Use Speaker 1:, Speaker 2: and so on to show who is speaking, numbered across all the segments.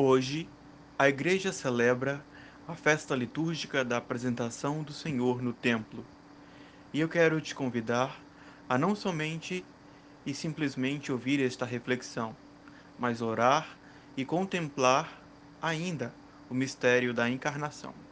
Speaker 1: Hoje, a Igreja celebra a festa litúrgica da apresentação do Senhor no templo. E eu quero te convidar a não somente e simplesmente ouvir esta reflexão, mas orar e contemplar ainda o mistério da encarnação.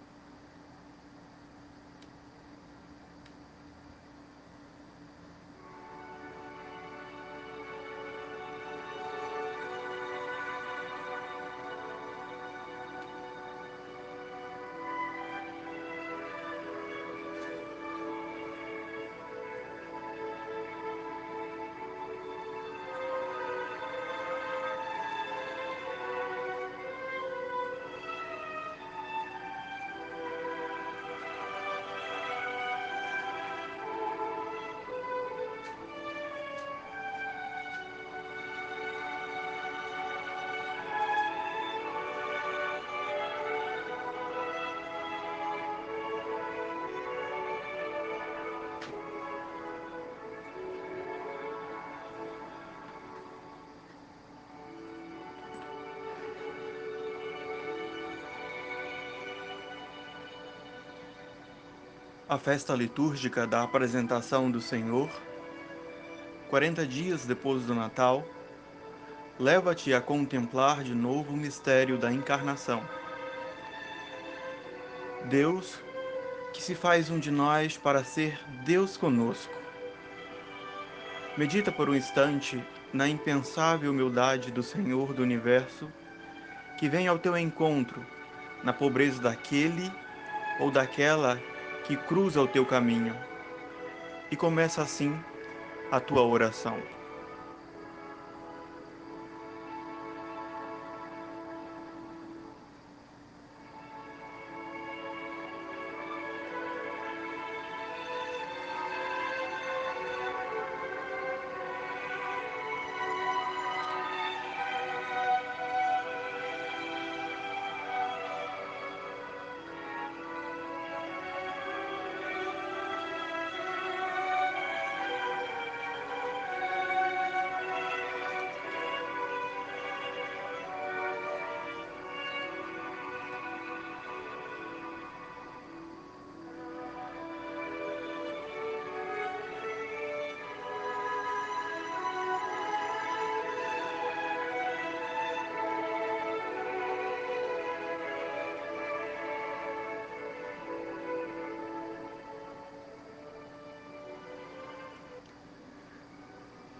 Speaker 1: A festa litúrgica da apresentação do Senhor, 40 dias depois do Natal, leva-te a contemplar de novo o mistério da encarnação. Deus, que se faz um de nós para ser Deus conosco. Medita por um instante na impensável humildade do Senhor do universo, que vem ao teu encontro na pobreza daquele ou daquela que cruza o teu caminho. E começa assim a tua oração.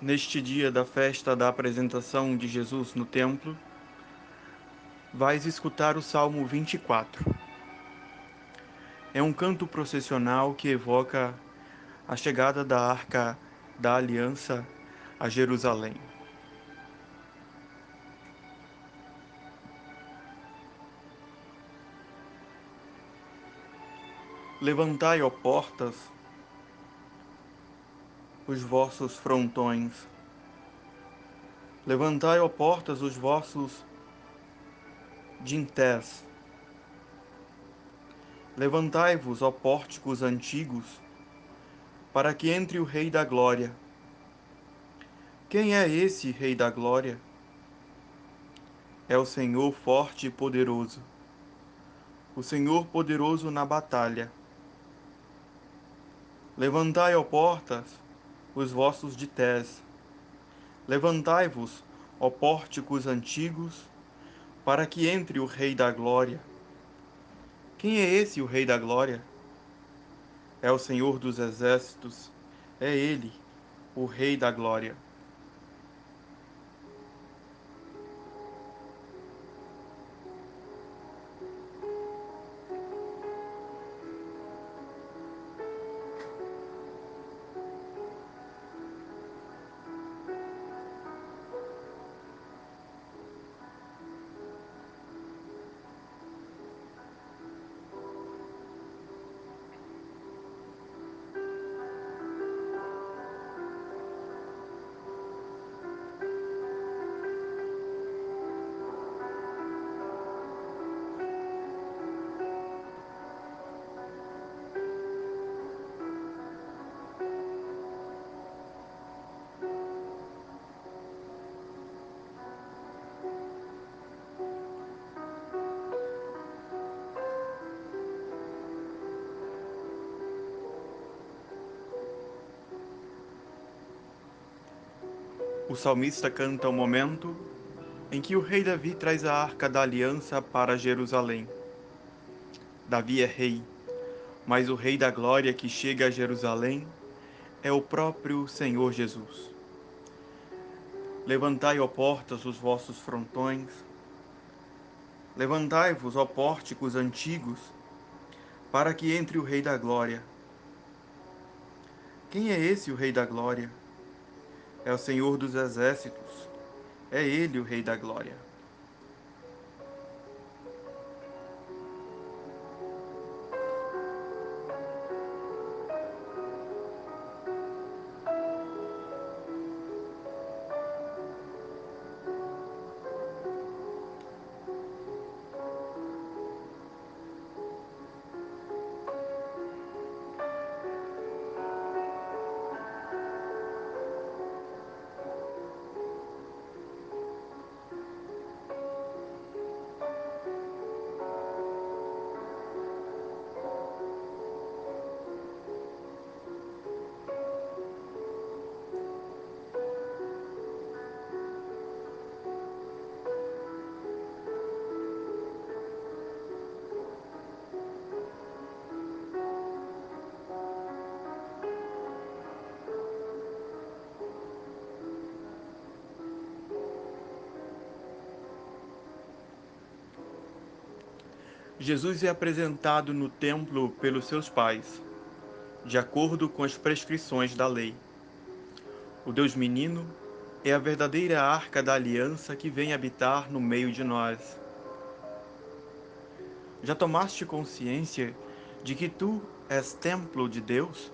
Speaker 1: Neste dia da festa da apresentação de Jesus no templo, vais escutar o Salmo 24. É um canto processional que evoca a chegada da Arca da Aliança a Jerusalém. Levantai, ó portas, os vossos frontões. Levantai, ó portas, os vossos dintés. Levantai-vos, ó pórticos antigos, para que entre o Rei da Glória. Quem é esse Rei da Glória? É o Senhor forte e poderoso, o Senhor poderoso na batalha. Levantai, ó portas, os vossos dités. Levantai-vos, ó pórticos antigos, para que entre o Rei da Glória. Quem é esse o Rei da Glória? É o Senhor dos Exércitos, é Ele, o Rei da Glória. O salmista canta o momento em que o rei Davi traz a arca da aliança para Jerusalém. Davi é rei, mas o rei da glória que chega a Jerusalém é o próprio Senhor Jesus. Levantai, ó portas, os vossos frontões. Levantai-vos, ó pórticos antigos, para que entre o Rei da Glória. Quem é esse o Rei da Glória? É o Senhor dos Exércitos. É ele o Rei da Glória. Jesus é apresentado no templo pelos seus pais, de acordo com as prescrições da lei. O Deus menino é a verdadeira arca da aliança que vem habitar no meio de nós. Já tomaste consciência de que tu és templo de Deus?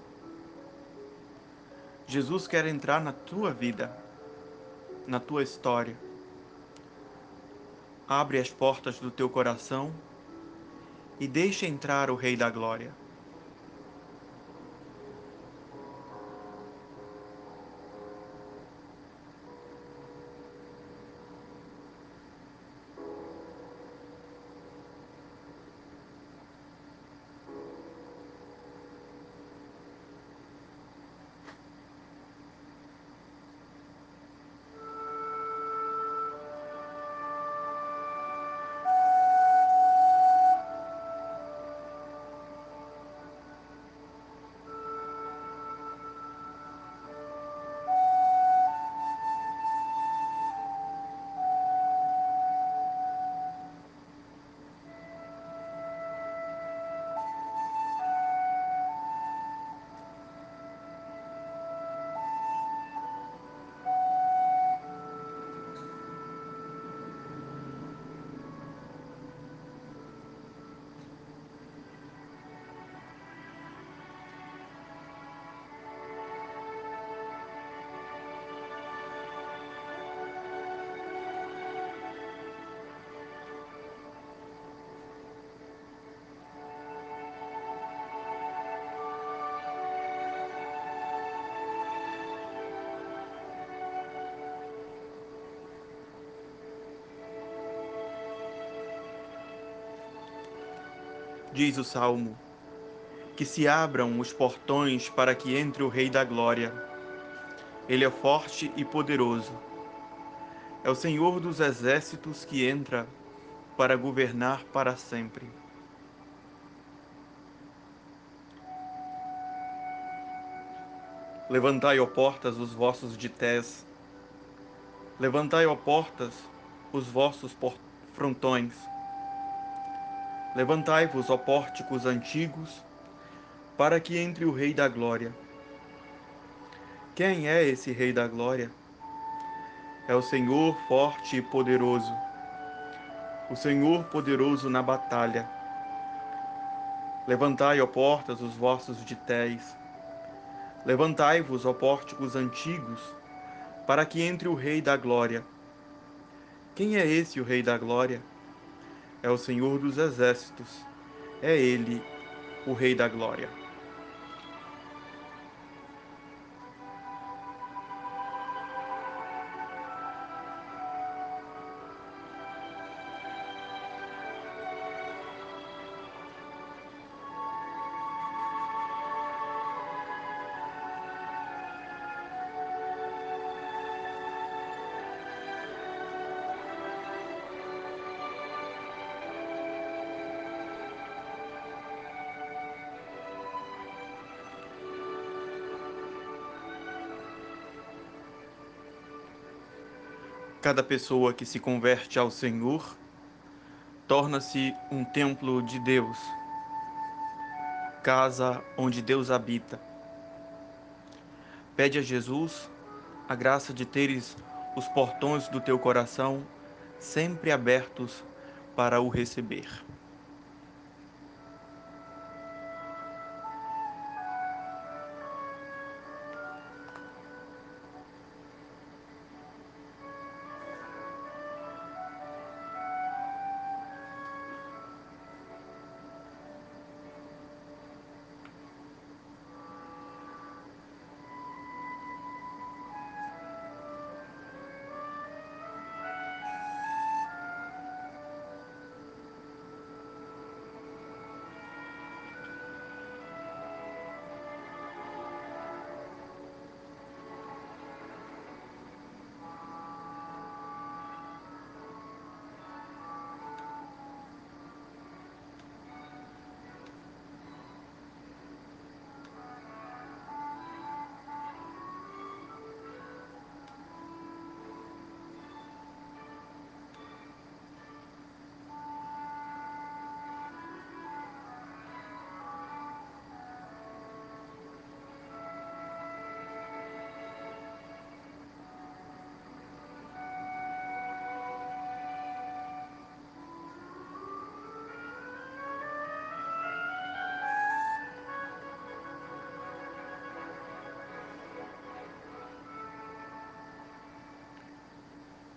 Speaker 1: Jesus quer entrar na tua vida, na tua história. Abre as portas do teu coração e deixa entrar o Rei da Glória. Diz o salmo, que se abram os portões para que entre o Rei da Glória. Ele é forte e poderoso. É o Senhor dos exércitos que entra para governar para sempre. Levantai, ó portas, os vossos dités. Levantai, ó portas, os vossos frontões Levantai-vos, ó pórticos antigos, para que entre o Rei da Glória. Quem é esse Rei da Glória? É o Senhor forte e poderoso, o Senhor poderoso na batalha. Levantai, ó portas, os vossos ditéis. Levantai-vos, ó pórticos antigos, para que entre o Rei da Glória. Quem é esse o Rei da Glória? É o Senhor dos exércitos, é Ele, o Rei da Glória. Cada pessoa que se converte ao Senhor torna-se um templo de Deus, casa onde Deus habita. Pede a Jesus a graça de teres os portões do teu coração sempre abertos para o receber.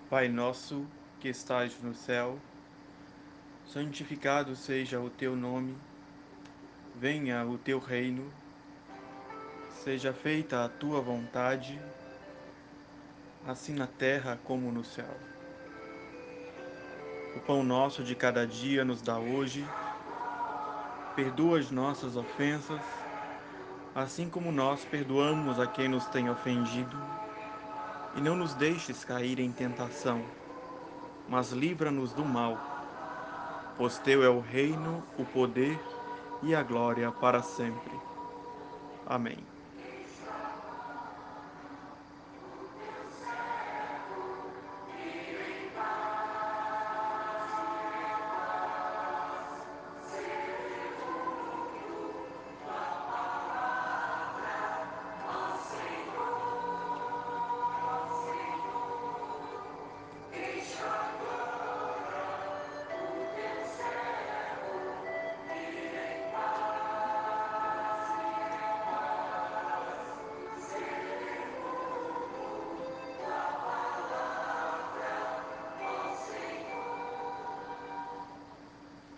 Speaker 1: Pai nosso que estais no céu, santificado seja o teu nome, venha o teu reino, seja feita a tua vontade, assim na terra como no céu. O pão nosso de cada dia nos dá hoje, perdoa as nossas ofensas, assim como nós perdoamos a quem nos tem ofendido e não nos deixes cair em tentação, mas livra-nos do mal. Pois teu é o reino, o poder e a glória para sempre. Amém.